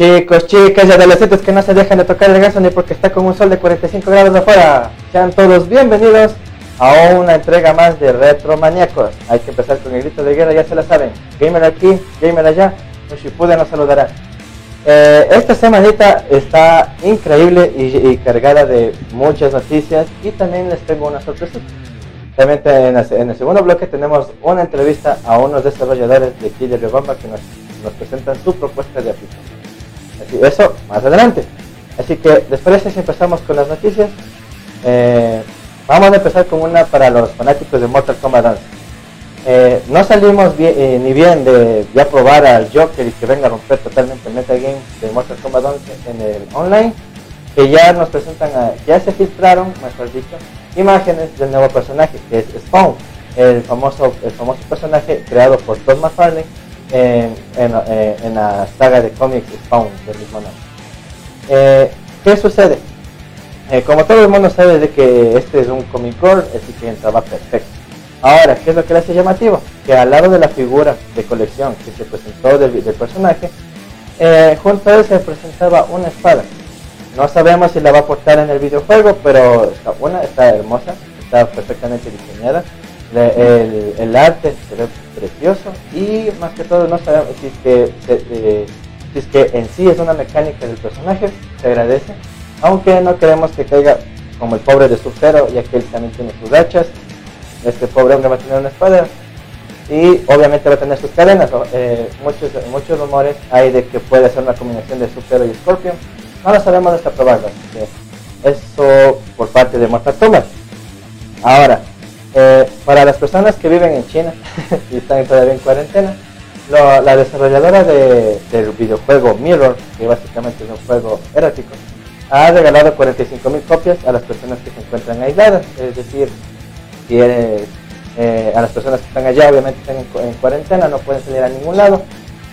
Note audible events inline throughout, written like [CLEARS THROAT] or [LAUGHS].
Chicos, chicas y adolescentes que no se dejan de tocar el gaso ni porque está con un sol de 45 grados afuera. Sean todos bienvenidos a una entrega más de Retro Maníacos. Hay que empezar con el grito de guerra, ya se la saben. Gamer aquí, gamer allá, un Shippuden nos saludará. Eh, esta semanita está increíble y, cargada de muchas noticias y también les tengo una sorpresa. Realmente en, el segundo bloque tenemos una entrevista a unos desarrolladores de Killer Bomba que nos, nos presentan su propuesta de aplicación. Así, eso más adelante. Así que, ¿les parece si empezamos con las noticias? Eh, vamos a empezar con una para los fanáticos de Mortal Kombat 11. Eh, no salimos eh, ni bien de ya probar al Joker y que venga a romper totalmente el metagame de Mortal Kombat 11 en el online, que ya nos presentan, ya se filtraron, mejor dicho, imágenes del nuevo personaje, que es Spawn, el famoso, el famoso personaje creado por Todd McFarlane en, eh, en, la saga de cómics Spawn del mismo nombre. Eh, ¿Qué sucede? Eh, como todo el mundo sabe de que este es un comic core, así que entraba perfecto. Ahora, ¿qué es lo que le hace llamativo? Que al lado de la figura de colección que se presentó del, personaje, junto a él se presentaba una espada. No sabemos si la va a portar en el videojuego, pero está buena, está hermosa, está perfectamente diseñada el, el, arte se ve precioso y más que todo no sabemos si es que, eh, si es que en sí es una mecánica del personaje, se agradece, aunque no queremos que caiga como el pobre de su cero, ya que él también tiene sus hachas, este pobre hombre va a tener una espada y obviamente va a tener sus cadenas, eh, muchos, muchos rumores hay de que puede ser una combinación de Super y Scorpion, no lo sabemos hasta probarlo, eso por parte de Mortal Kombat. Ahora, eh, para las personas que viven en China [LAUGHS] y están todavía en cuarentena, la desarrolladora del videojuego Mirror, que básicamente es un juego erótico, ha regalado 45.000 copias a las personas que se encuentran aisladas. Es decir, eh, a las personas que están allá, obviamente están en, cuarentena, no pueden salir a ningún lado,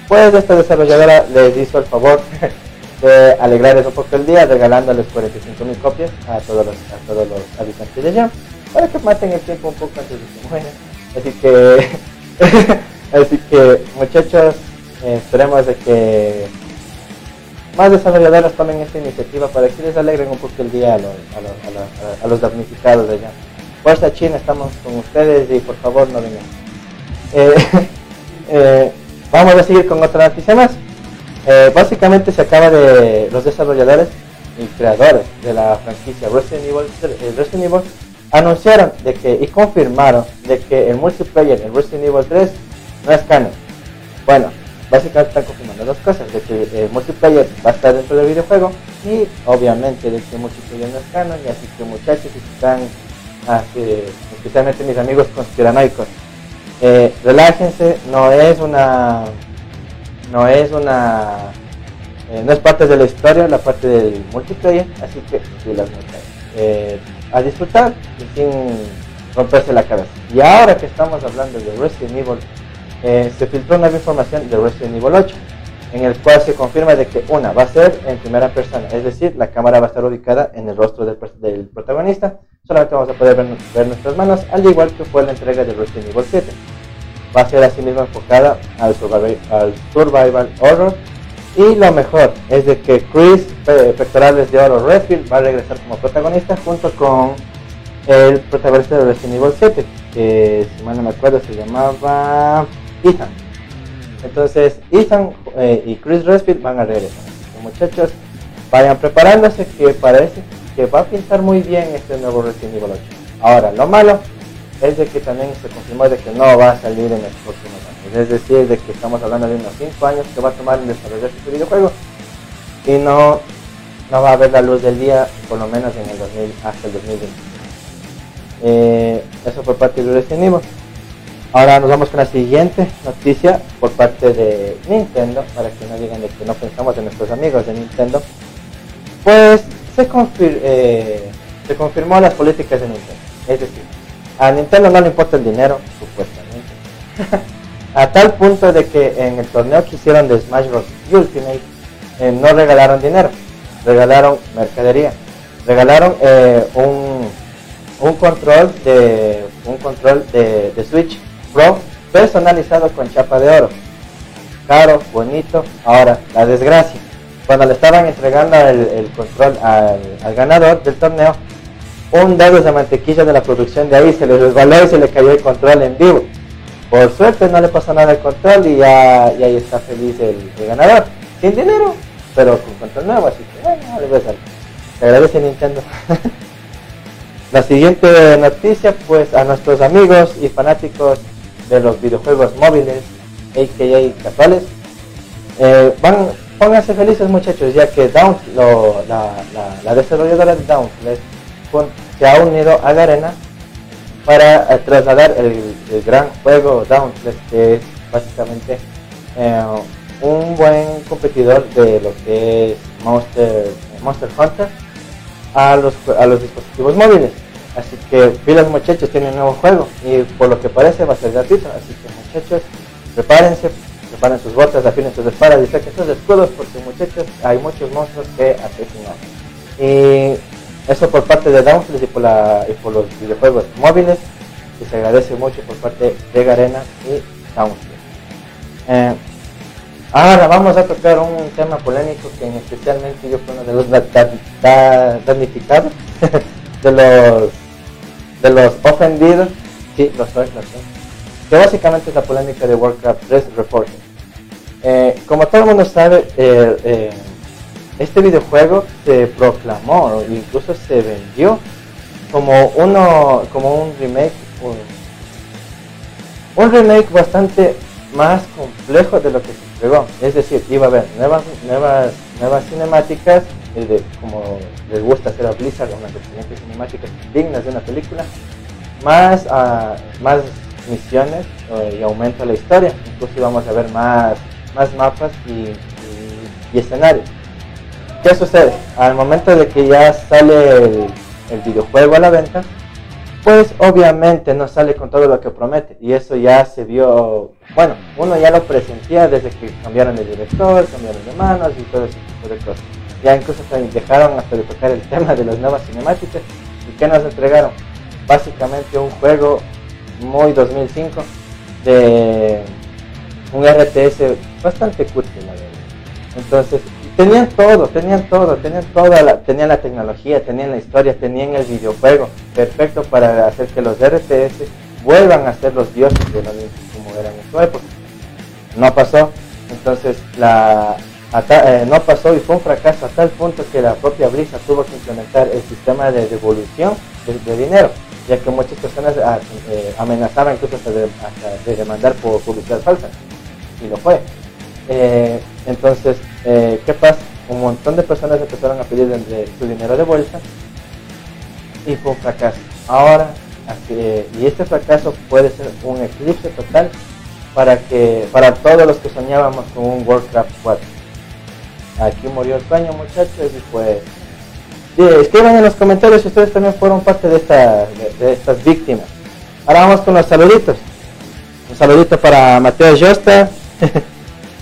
pues esta desarrolladora les hizo el favor [LAUGHS] de alegrarles un poco el día regalándoles 45.000 copias a todos los, a todos los habitantes de allá para que maten el tiempo un poco antes de que mueran. Así que, [LAUGHS] así que muchachos, eh, esperemos de que más desarrolladoras tomen esta iniciativa para que les alegren un poco el día a los, a los, damnificados de allá. Fuerza China, estamos con ustedes y por favor no vengan. Eh, [LAUGHS] eh, vamos a seguir con otra noticia más. básicamente se acaba de los desarrolladores y creadores de la franquicia Resident Evil, Resident Evil anunciaron de que y confirmaron de que el multiplayer en Resident Evil 3 no es canon. Bueno, básicamente están confirmando dos cosas, de que el multiplayer va a estar dentro del videojuego y obviamente de que el multiplayer no es canon y así que muchachos están especialmente mis amigos conspiranoicos eh, relájense no es una no es una eh, no es parte de la historia la parte del multiplayer así que si las eh, a disfrutar y sin romperse la cabeza. Y ahora que estamos hablando de Resident Evil, eh, se filtró una información de Resident Evil 8, en el cual se confirma de que una va a ser en primera persona, es decir, la cámara va a estar ubicada en el rostro del, protagonista, solamente vamos a poder ver, nuestras manos, al igual que fue la entrega de Resident Evil 7. Va a ser asimismo enfocada al survival, al survival horror y lo mejor es de que Chris Pectorales de Oro Redfield va a regresar como protagonista junto con el protagonista de Resident Evil 7, que si mal no me acuerdo se llamaba Ethan. Entonces Ethan eh, y Chris Redfield van a regresar. muchachos, vayan preparándose que parece que va a pintar muy bien este nuevo Resident Evil 8. Ahora, lo malo es de que también se confirmó de que no va a salir en el próximo es decir, de que estamos hablando de unos 5 años que va a tomar en desarrollar este videojuego y no, no va a ver la luz del día por lo menos en el 2000, hasta el 2020. Eh, eso por parte de Resident Evil. Ahora nos vamos con la siguiente noticia por parte de Nintendo, para que no digan de que no pensamos en nuestros amigos de Nintendo. Pues se, eh, se confirmó las políticas de Nintendo. Es decir, a Nintendo no le importa el dinero, supuestamente. [LAUGHS] A tal punto de que en el torneo que hicieron de Smash Bros. Ultimate eh, no regalaron dinero, regalaron mercadería. Regalaron eh, un, un, control de un control de, Switch Pro personalizado con chapa de oro. Caro, bonito. Ahora, la desgracia. cuando le estaban entregando el, control al, ganador del torneo, un dedo de mantequilla de la producción de ahí se le resbaló y se le cayó el control en vivo. Por suerte no le pasó nada al control y, ya, está feliz el, ganador. Sin dinero, pero con control nuevo, así que bueno, le voy a agradece Nintendo. [LAUGHS] La siguiente noticia, pues a nuestros amigos y fanáticos de los videojuegos móviles, a.k.a. casuales, eh, van, pónganse felices muchachos, ya que Down, la, desarrolladora de Dauntless se ha unido a la arena para eh, trasladar el, gran juego Dauntless, que es básicamente eh, un buen competidor de lo que es Monster, Monster Hunter a los, a los dispositivos móviles. Así que pilas muchachos, tienen un nuevo juego y por lo que parece va a ser gratuito. Así que muchachos, prepárense, preparen sus botas, afinen sus espadas y saquen sus escudos porque muchachos hay muchos monstruos que asesinar. Y eso por parte de Downflix y por, la, los videojuegos móviles, que se agradece mucho por parte de Garena y Downflix. Eh, ahora vamos a tocar un tema polémico que especialmente yo fui uno de los damnificados, [LAUGHS] de los de los ofendidos, sí, lo soy, lo soy, que básicamente es la polémica de Warcraft 3 Reporting. Eh, como todo el mundo sabe, eh, este videojuego se proclamó, incluso se vendió como uno, como un remake, un, remake bastante más complejo de lo que se entregó. Es decir, iba a haber nuevas, nuevas, nuevas cinemáticas, como les gusta hacer a Blizzard, unas excelentes cinemáticas dignas de una película, más, uh, más misiones y aumento la historia. Incluso íbamos a ver más, más mapas y escenarios. ¿Qué sucede? Al momento de que ya sale el, videojuego a la venta, pues obviamente no sale con todo lo que promete. Y eso ya se vio, bueno, uno ya lo presentía desde que cambiaron de director, cambiaron de manos y todo ese tipo de cosas. Ya incluso dejaron hasta de tocar el tema de las nuevas cinemáticas. ¿Y qué nos entregaron? Básicamente un juego muy 2005 de un RTS bastante verdad. Entonces, tenían todo, tenían todo, tenían toda la, tenían la tecnología, tenían la historia, tenían el videojuego perfecto para hacer que los RTS vuelvan a ser los dioses de la como eran en su época. No pasó, entonces la, eh, no pasó y fue un fracaso a tal punto que la propia Blizzard tuvo que implementar el sistema de devolución de, dinero, ya que muchas personas ah, eh, amenazaban incluso hasta de, demandar por publicidad falsa, y lo fue. Eh, entonces, eh, ¿qué pasa? Un montón de personas empezaron a pedir su dinero de vuelta y fue un fracaso. Ahora, y este fracaso puede ser un eclipse total para que para todos los que soñábamos con un Warcraft 4. Aquí murió el sueño, muchachos, y pues escriban en los comentarios si ustedes también fueron parte de, esta, de, estas víctimas. Ahora vamos con los saluditos. Un saludito para Mateo Josta. [LAUGHS]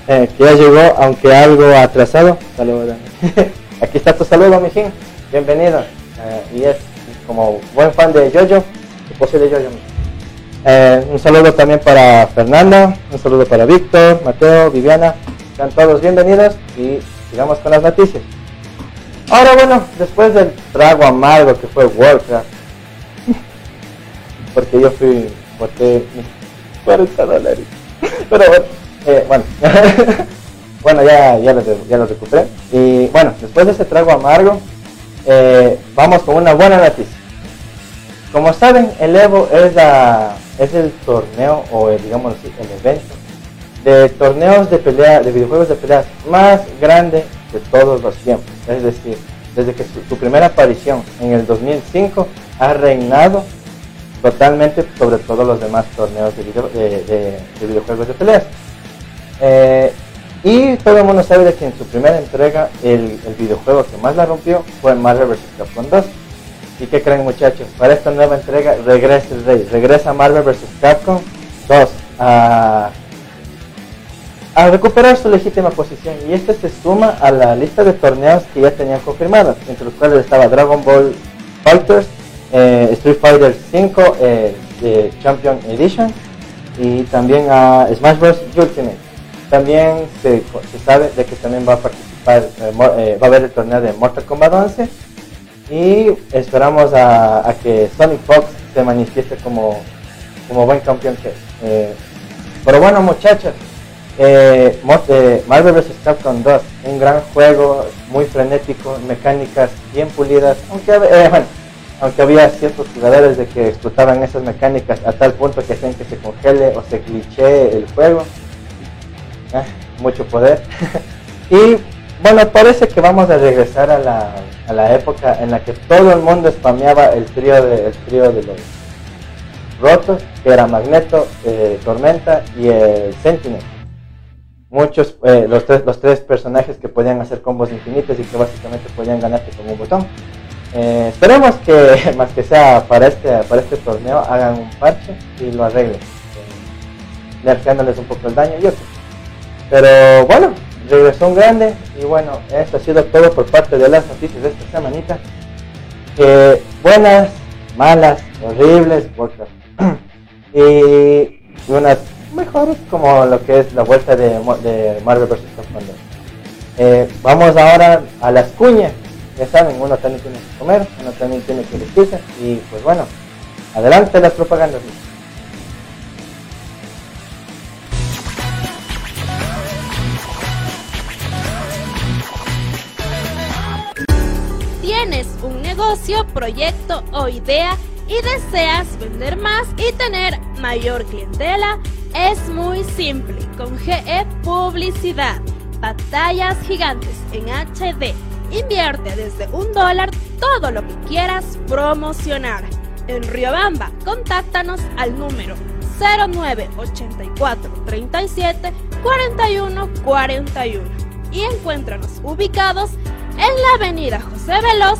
Eh, que ya llegó, aunque algo atrasado. Saludos. [LAUGHS] Aquí está tu saludo, mijín. Bienvenido. Eh, y es como buen fan de Jojo, posible Jojo. Eh, un saludo también para Fernanda, un saludo para Víctor, Mateo, Viviana. Sean todos bienvenidos y sigamos con las noticias. Ahora bueno, después del trago amargo que fue Warcraft, [LAUGHS] porque yo fui, porque 40 dólares. Pero bueno, eh, bueno, [LAUGHS] bueno ya, ya, lo, ya lo recuperé. Y bueno, después de ese trago amargo, eh, vamos con una buena noticia. Como saben, el Evo es, la, es el torneo, o digamos así, el evento de torneos de pelea, de videojuegos de peleas más grande de todos los tiempos. Es decir, desde que su, primera aparición en el 2005 ha reinado totalmente sobre todos los demás torneos de videojuegos de peleas. Eh, y todo el mundo sabe de que en su primera entrega el, videojuego que más la rompió fue Marvel vs. Capcom 2. ¿Y qué creen muchachos? Para esta nueva entrega regresa el rey, regresa Marvel vs. Capcom 2 a, a recuperar su legítima posición. Y este se suma a la lista de torneos que ya tenían confirmados, entre los cuales estaba Dragon Ball Fighters, eh, Street Fighter 5 eh, Champion Edition y también a Smash Bros. Ultimate. También se, sabe de que también va a participar va, eh, va a haber el torneo de Mortal Kombat 11 y esperamos a, que Sonic Fox se manifieste como, como buen campeón que eh, pero bueno muchachos, eh, eh Marvel vs. Capcom 2, un gran juego, muy frenético, mecánicas bien pulidas, aunque, eh, aunque había ciertos jugadores de que explotaban esas mecánicas a tal punto que hacían que se congele o se glitche el juego. Mucho poder. [LAUGHS] y bueno, parece que vamos a regresar a la, a la época en la que todo el mundo spameaba el trío de, el trío de los rotos, que era Magneto, eh, Tormenta y el Sentinel. Muchos, eh, los, tres, los tres personajes que podían hacer combos infinitos y que básicamente podían ganarte con un botón. Eh, esperemos que, [LAUGHS] más que sea para este, para este torneo, hagan un parche y lo arreglen, nerfeándoles un poco el daño, yo Pero bueno, regresó un grande y bueno, esto ha sido todo por parte de las noticias de esta semanita. buenas, malas, horribles, [CLEARS THROAT] y unas mejores como lo que es la vuelta de, de Marvel vs. Capcom eh, vamos ahora a las cuñas. Ya saben, uno también tiene que comer, uno también tiene que vestirse y pues bueno, adelante las propagandas. Proyecto o idea y deseas vender más y tener mayor clientela, es muy simple. Con GE Publicidad, batallas gigantes en HD. Invierte desde un dólar todo lo que quieras promocionar. En Riobamba, contáctanos al número 0984 37 41 41 y encuéntranos ubicados en la avenida José Veloz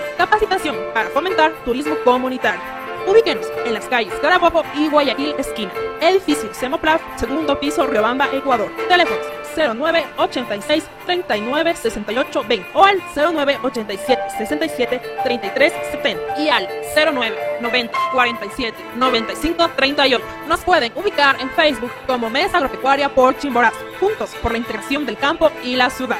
Capacitación para fomentar turismo comunitario. Ubíquenos en las calles Carabobo y Guayaquil esquina. Edificio Semoplaf, segundo piso, Riobamba, Ecuador. Teléfonos 09 86 39 68 20 o al 09 87 67 33 70 y al 09 90 47 95 38. Nos pueden ubicar en Facebook como Mesa Agropecuaria por Chimborazo, juntos por la integración del campo y la ciudad.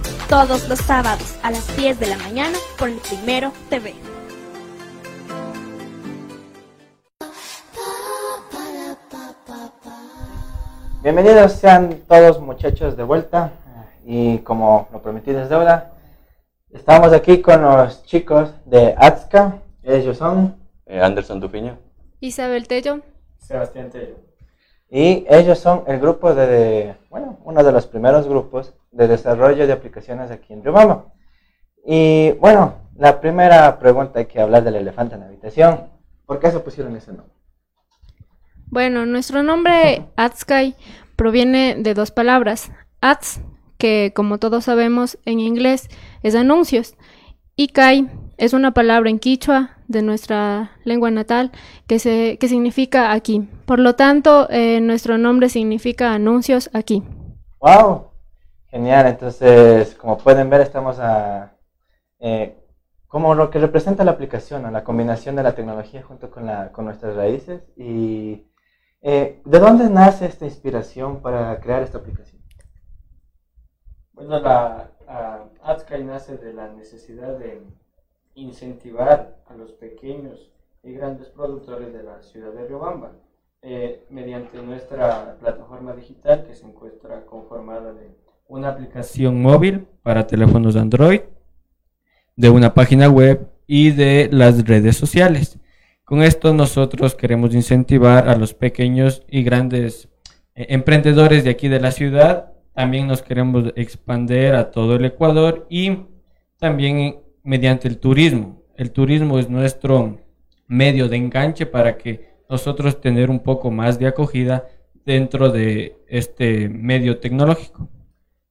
todos los sábados a las 10 de la mañana por el Primero TV. Bienvenidos sean todos muchachos de vuelta y como lo prometí desde ahora, estamos aquí con los chicos de ATSCA, ellos son Eh, Anderson Tupiño. Isabel Tello. Sebastián Tello. Y ellos son el grupo de, bueno, uno de los primeros grupos de desarrollo de aplicaciones aquí en Riobamba. Y bueno, la primera pregunta hay que hablar del elefante en la habitación. ¿Por qué se pusieron ese nombre? Bueno, nuestro nombre [LAUGHS] Atskai proviene de dos palabras. Ats, que como todos sabemos en inglés es anuncios, y Kai es una palabra en quichua de nuestra lengua natal que, se, que significa aquí. Por lo tanto, eh, nuestro nombre significa anuncios aquí. ¡Wow! Genial, entonces, como pueden ver, estamos a... eh, como lo que representa la aplicación, ¿no? la combinación de la tecnología junto con, la, con nuestras raíces. Y, eh, ¿De dónde nace esta inspiración para crear esta aplicación? Bueno, la ah, Atskai nace de la necesidad de incentivar a los pequeños y grandes productores de la ciudad de Riobamba eh, mediante nuestra plataforma digital que se encuentra conformada de una aplicación móvil para teléfonos Android, de una página web y de las redes sociales. Con esto nosotros queremos incentivar a los pequeños y grandes eh, emprendedores de aquí de la ciudad. También nos queremos expandir a todo el Ecuador y también mediante el turismo. El turismo es nuestro medio de enganche para que nosotros tener un poco más de acogida dentro de este medio tecnológico.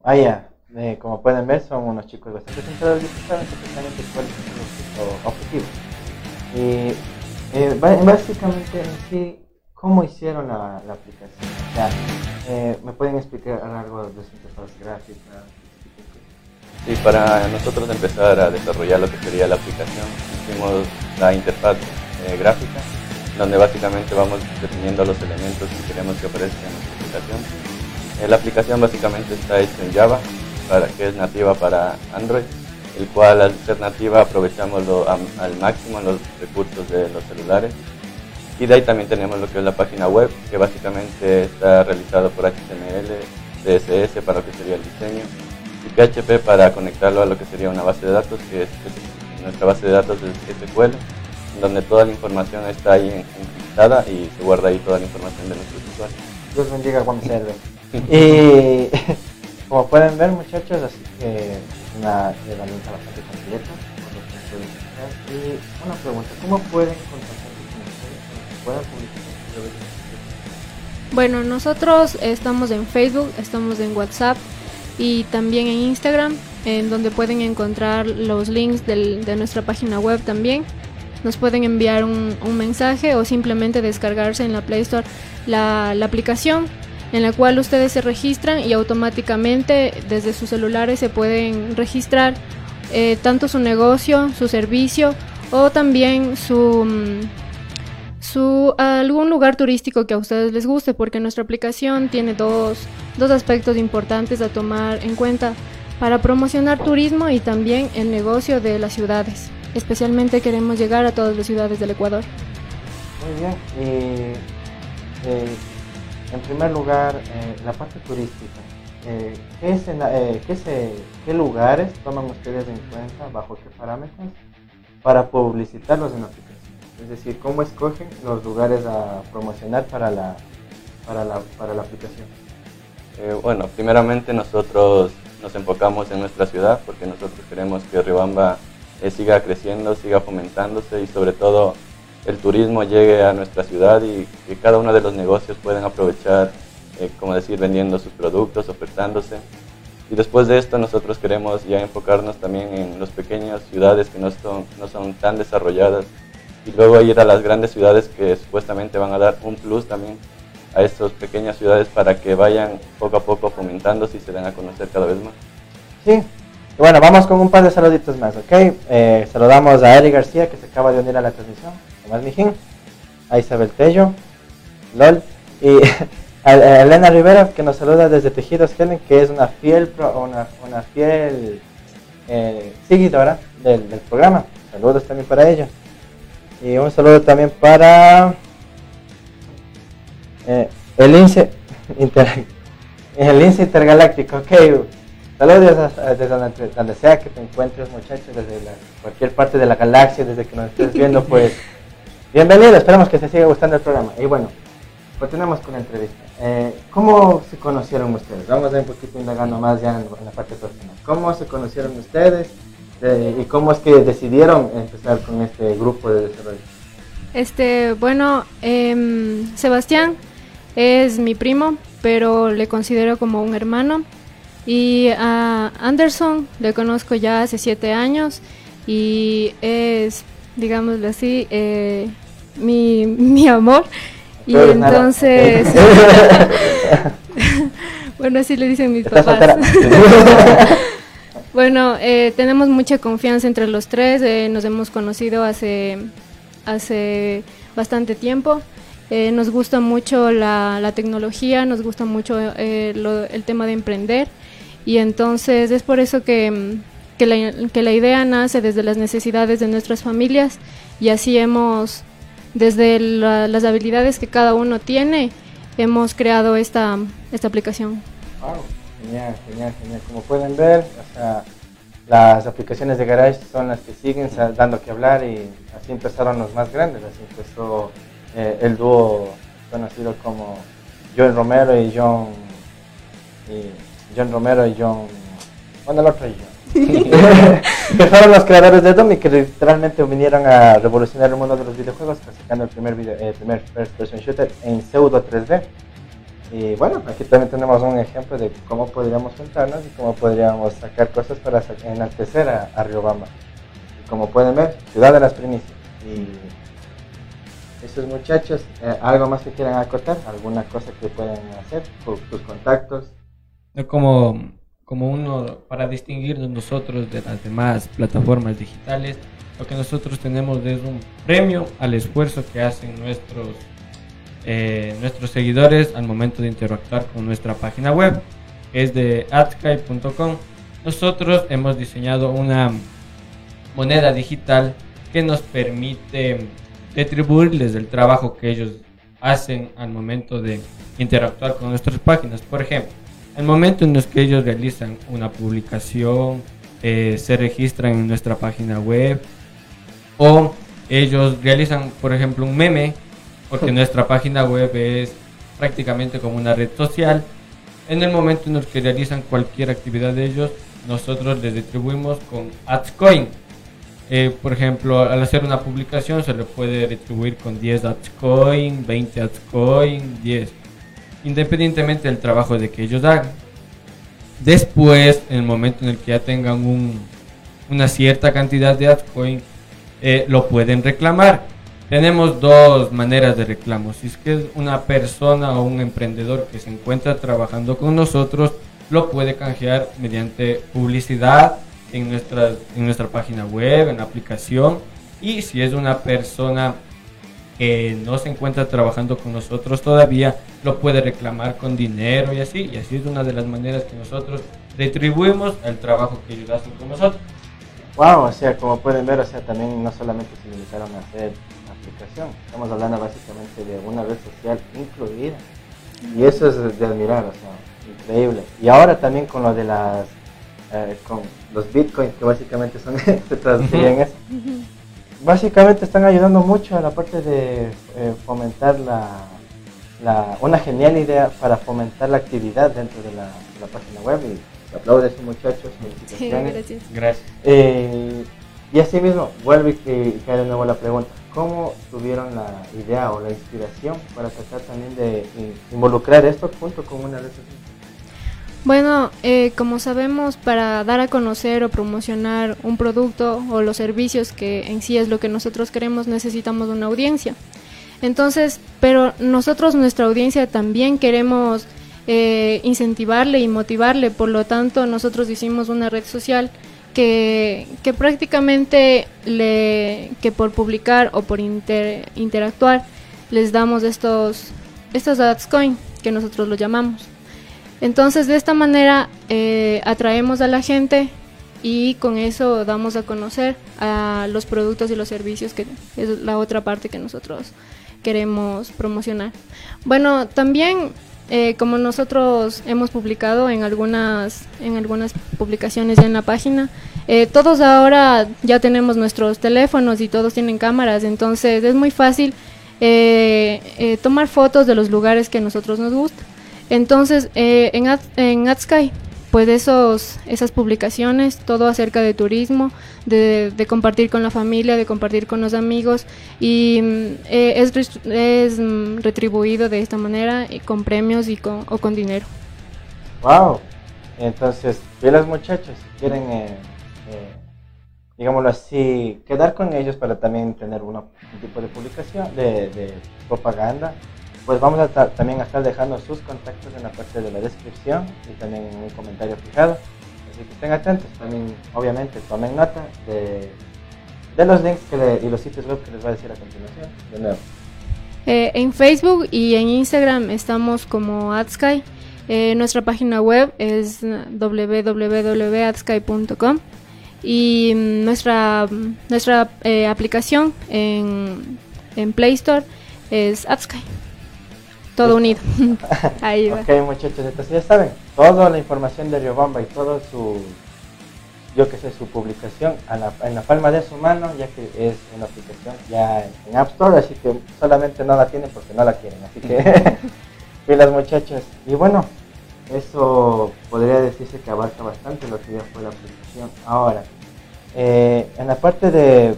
Vaya, eh, como pueden ver, son unos chicos bastante centrados y saben perfectamente cuáles son sus objetivos. Y eh, básicamente en sí, ¿cómo hicieron la, la aplicación? O sea, eh, ¿me pueden explicar algo de su interfaz gráfica? Sí, para nosotros empezar a desarrollar lo que sería la aplicación, hicimos la interfaz eh, gráfica, donde básicamente vamos definiendo los elementos que queremos que aparezcan en nuestra aplicación. Eh, la aplicación básicamente está hecha en Java, para, que es nativa para Android, el cual al ser nativa aprovechamos al máximo los recursos de los celulares. Y de ahí también tenemos lo que es la página web, que básicamente está realizado por HTML, CSS para lo que sería el diseño, y PHP para conectarlo a lo que sería una base de datos, que es, nuestra base de datos es SQL, donde toda la información está ahí encriptada y se guarda ahí toda la información de nuestros usuarios. Dios bendiga Juan Serve. [LAUGHS] y [LAUGHS] como pueden ver muchachos, así que una herramienta bastante completa. Y una pregunta, ¿cómo pueden contactarse con ustedes? ¿Pueden publicar bueno, nosotros estamos en Facebook, estamos en WhatsApp, y también en Instagram, en donde pueden encontrar los links de nuestra página web también. Nos pueden enviar un, mensaje o simplemente descargarse en la Play Store la, aplicación en la cual ustedes se registran y automáticamente desde sus celulares se pueden registrar eh, tanto su negocio, su servicio o también su, mm, su algún lugar turístico que a ustedes les guste, porque nuestra aplicación tiene dos, dos aspectos importantes a tomar en cuenta para promocionar turismo y también el negocio de las ciudades. Especialmente queremos llegar a todas las ciudades del Ecuador. Muy bien. Y, eh, en primer lugar, eh, la parte turística. Eh, ¿qué, se, ¿Qué lugares toman ustedes en cuenta, bajo qué parámetros, para publicitarlos en la aplicación? Es decir, cómo escogen los lugares a promocionar para la, para la, para la aplicación. Eh, bueno, primeramente nosotros nos enfocamos en nuestra ciudad porque nosotros queremos que Riobamba eh, siga creciendo, siga fomentándose y sobre todo el turismo llegue a nuestra ciudad y que cada uno de los negocios puedan aprovechar, eh, como decir, vendiendo sus productos, ofertándose. Y después de esto nosotros queremos ya enfocarnos también en las pequeñas ciudades que no son, no son tan desarrolladas y luego ir a las grandes ciudades que supuestamente van a dar un plus también a estas pequeñas ciudades para que vayan poco a poco fomentándose y se den a conocer cada vez más. Sí, bueno, vamos con un par de saluditos más, ¿ok? Eh, saludamos a Eric García que se acaba de unir a la transmisión, Tomás Mijín, a Isabel Tello, LOL, y [LAUGHS] a Elena Rivera que nos saluda desde Tejidos Helen, que es una fiel, una, una fiel eh, seguidora del, del programa. Saludos también para ella. Y un saludo también para eh, el INSE [LAUGHS] el INSE Intergaláctico. Ok, saludos desde donde, sea que te encuentres, muchachos, desde cualquier parte de la galaxia, desde que nos estés viendo, pues [LAUGHS] bienvenido. Esperamos que te siga gustando el programa. Y bueno, continuamos con la entrevista. Eh, ¿Cómo se conocieron ustedes? Vamos a ir un poquito indagando más ya en, en la parte personal. ¿Cómo se conocieron ustedes? Eh, ¿Y cómo es que decidieron empezar con este grupo de desarrollo? Este, bueno, eh, Sebastián es mi primo, pero le considero como un hermano. Y a Anderson le conozco ya hace siete años y es, digámoslo así, eh, mi, [LAUGHS] mi amor. Y entonces, [LAUGHS] [LAUGHS] bueno, así le dicen mis papás. Bueno, eh, tenemos mucha confianza entre los tres, eh, nos hemos conocido hace, hace bastante tiempo. Eh, nos gusta mucho la, tecnología, nos gusta mucho el tema de emprender y entonces es por eso que, que, la, que la idea nace desde las necesidades de nuestras familias y así hemos, desde las habilidades que cada uno tiene, hemos creado esta, esta aplicación. Genial, genial, genial. Como pueden ver, las aplicaciones de Garage son las que siguen dando que hablar y así empezaron los más grandes. Así empezó eh, el dúo conocido como John Romero y John, y John Romero y John, bueno, el otro y que [LAUGHS] [LAUGHS] fueron los creadores de Doom y que literalmente vinieron a revolucionar el mundo de los videojuegos, sacando el primer, video, el primer first person shooter en pseudo 3D Y bueno, aquí también tenemos un ejemplo de cómo podríamos juntarnos y cómo podríamos sacar cosas para enaltecer a, a Riobamba. Como pueden ver, ciudad de las primicias. Y esos muchachos, eh, ¿algo más que quieran acotar? ¿Alguna cosa que pueden hacer? ¿Tus tus contactos? Como, como uno, para distinguirnos nosotros de las demás plataformas digitales, lo que nosotros tenemos es un premio al esfuerzo que hacen nuestros, eh, nuestros seguidores al momento de interactuar con nuestra página web, es de adsky.com. Nosotros hemos diseñado una moneda digital que nos permite retribuirles el trabajo que ellos hacen al momento de interactuar con nuestras páginas. Por ejemplo, el momento en los que ellos realizan una publicación, eh, se registran en nuestra página web o ellos realizan, por ejemplo, un meme, porque [LAUGHS] nuestra página web es prácticamente como una red social. En el momento en el que realizan cualquier actividad de ellos, nosotros les retribuimos con AdsCoin. Eh, por ejemplo, al hacer una publicación se le puede retribuir con 10 AdsCoin, 20 AdsCoin, 10 independientemente del trabajo de que ellos hagan. Después, en el momento en el que ya tengan un- una cierta cantidad de AdCoin, eh, lo pueden reclamar. Tenemos dos maneras de reclamo. Si es que es una persona o un emprendedor que se encuentra trabajando con nosotros, lo puede canjear mediante publicidad en nuestra, en nuestra página web, en la aplicación. Y si es una persona que no se encuentra trabajando con nosotros todavía, lo puede reclamar con dinero y así. Y así es una de las maneras que nosotros retribuimos el trabajo que ellos hacen con nosotros. Wow, o sea, como pueden ver, o sea, también no solamente se limitaron a hacer estamos hablando básicamente de una red social incluida. Y eso es de admirar, o sea, increíble. Y ahora también con lo de las, eh, con los bitcoins, que básicamente son, [LAUGHS] se traducirían en eso. Básicamente están ayudando mucho a la parte de eh, fomentar la, la- una genial idea para fomentar la actividad dentro de la, de la página web y se aplaude a esos muchachos, felicitaciones. gracias. Gracias. Eh, y así mismo, vuelve y que- y cae de nuevo la pregunta, ¿cómo tuvieron la idea o la inspiración para tratar también de in- involucrar esto junto con una red social? Bueno, eh, como sabemos, para dar a conocer o promocionar un producto o los servicios que en sí es lo que nosotros queremos, necesitamos una audiencia. Entonces, pero nosotros, nuestra audiencia, también queremos eh, incentivarle y motivarle. Por lo tanto, nosotros hicimos una red social que, prácticamente le, que por publicar o por inter- interactuar les damos estos, estos AdsCoin que nosotros lo llamamos. Entonces de esta manera eh, atraemos a la gente y con eso damos a conocer a los productos y los servicios que es la otra parte que nosotros queremos promocionar. Bueno, también eh, como nosotros hemos publicado en algunas en algunas publicaciones ya en la página, eh, todos ahora ya tenemos nuestros teléfonos y todos tienen cámaras, entonces es muy fácil eh, eh, tomar fotos de los lugares que a nosotros nos gustan. Entonces, eh, en, en AdSky, pues esos, esas publicaciones, todo acerca de turismo, de, compartir con la familia, de compartir con los amigos, y mm, eh, es, mm, retribuido de esta manera, y con premios y con, o con dinero. Wow, entonces, bien los muchachos, quieren, eh, eh, digámoslo así, quedar con ellos para también tener un tipo de publicación, de, de propaganda, pues vamos a ta- también a estar dejando sus contactos en la parte de la descripción y también en un comentario fijado. Así que estén atentos, también obviamente tomen nota de, los links y los sitios web que les va a decir a continuación. De nuevo. Eh, en Facebook y en Instagram estamos como AdSky. Eh, nuestra página web es www.adsky.com y mm, nuestra, nuestra eh, aplicación en, en Play Store es AdSky. Todo unido. [LAUGHS] Ahí va. Ok, muchachos, entonces ya saben, toda la información de Riobamba y todo su, yo que sé, su publicación a la- en la palma de su mano, ya que es una aplicación ya en, App Store, así que solamente no la tienen porque no la quieren. Así que, [LAUGHS] [LAUGHS] pilas muchachos. Y bueno, eso podría decirse que abarca bastante lo que ya fue la aplicación. Ahora, eh, en la parte de,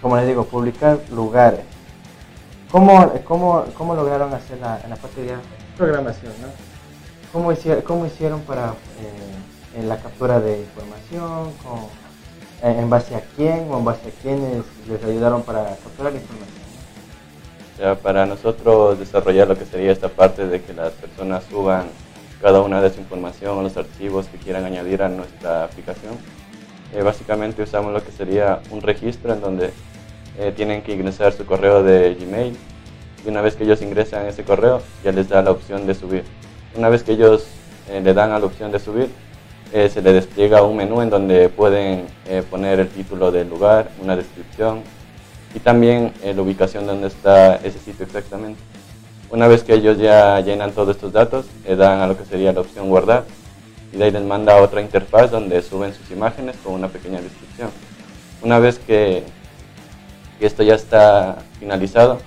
como les digo, publicar lugares. ¿Cómo, cómo, cómo lograron hacer la, en la parte ya programación, ¿no? ¿Cómo hicieron, cómo hicieron para eh, en la captura de información? Eh, ¿En base a quién o en base a quiénes les ayudaron para capturar la información? Ya, para nosotros desarrollar lo que sería esta parte de que las personas suban cada una de su información o los archivos que quieran añadir a nuestra aplicación, eh, básicamente usamos lo que sería un registro en donde eh, tienen que ingresar su correo de Gmail y una vez que ellos ingresan ese correo ya les da la opción de subir. Una vez que ellos eh, le dan a la opción de subir, se le despliega un menú en donde pueden poner el título del lugar, una descripción y también la ubicación donde está ese sitio exactamente. Una vez que ellos ya llenan todos estos datos, le dan a lo que sería la opción guardar y de ahí les manda otra interfaz donde suben sus imágenes con una pequeña descripción. Una vez que, esto ya está finalizado,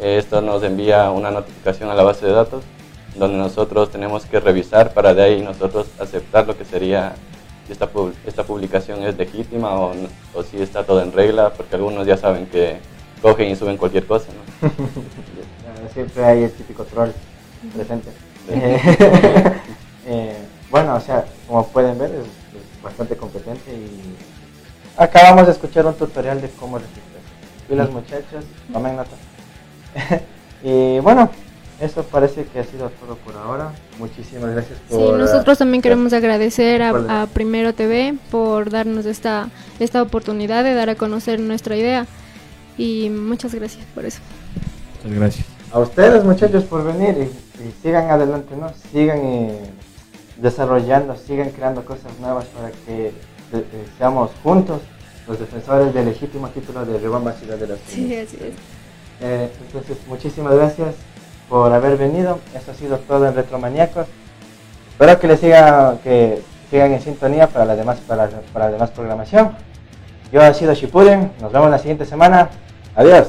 esto nos envía una notificación a la base de datos donde nosotros tenemos que revisar para de ahí nosotros aceptar lo que sería si esta, esta publicación es legítima o, o si está todo en regla, porque algunos ya saben que cogen y suben cualquier cosa. ¿no? [LAUGHS] siempre hay el típico troll presente. [LAUGHS] Eh, bueno, o sea, como pueden ver, es, bastante competente y acabamos de escuchar un tutorial de cómo registrarse. Y los muchachos, tomen nota. [LAUGHS] y bueno, eso parece que ha sido todo por ahora. Muchísimas gracias por... Sí, nosotros también queremos agradecer a, a, Primero TV por darnos esta, esta oportunidad de dar a conocer nuestra idea. Y muchas gracias por eso. Muchas gracias a ustedes muchachos por venir y, sigan adelante, ¿no? Sigan eh, desarrollando, sigan creando cosas nuevas para que eh, eh, seamos juntos los defensores del legítimo título de Riobamba Ciudad de la Sí, así es. entonces, muchísimas gracias por haber venido. Eso ha sido todo en Retromaníacos. Espero que les sigan, que sigan en sintonía para la demás, para, para la demás programación. Yo he sido Shippuden. Nos vemos la siguiente semana. Adiós.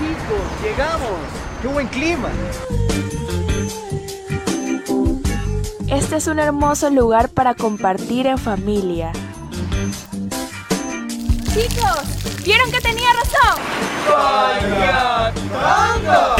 chicos, llegamos. ¡Qué buen clima! Este es un hermoso lugar para compartir en familia. Chicos, ¿vieron que tenía razón? ¡Payatanga!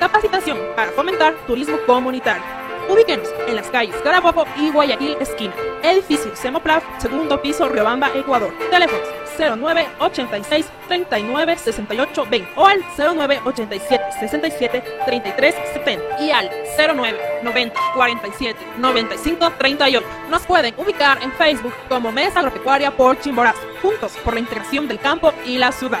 Capacitación para fomentar turismo comunitario. Ubíquenos en las calles Carabobo y Guayaquil esquina. Edificio Semoplaf, segundo piso, Riobamba, Ecuador. Teléfonos 09 86 39 68 20 o al 09 87 67 33 70 y al 09 90 47 95 38. Nos pueden ubicar en Facebook como Mesa Agropecuaria por Chimborazo, juntos por la integración del campo y la ciudad.